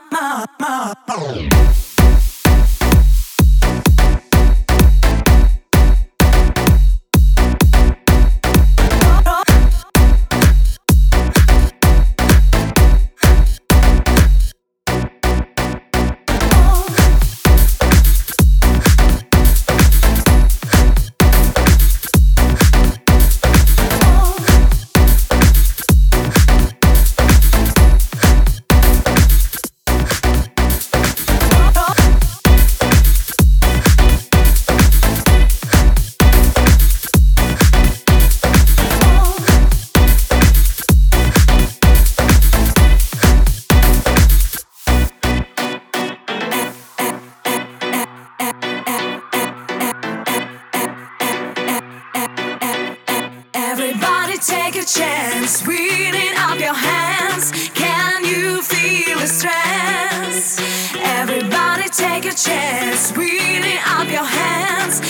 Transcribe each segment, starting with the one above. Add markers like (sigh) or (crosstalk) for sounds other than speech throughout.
(laughs) Ma, ma. Speeding up your hands. Can you feel the stress? Everybody take a chance. Speeding up your hands.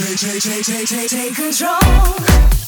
Take, take, take, take, take, take control.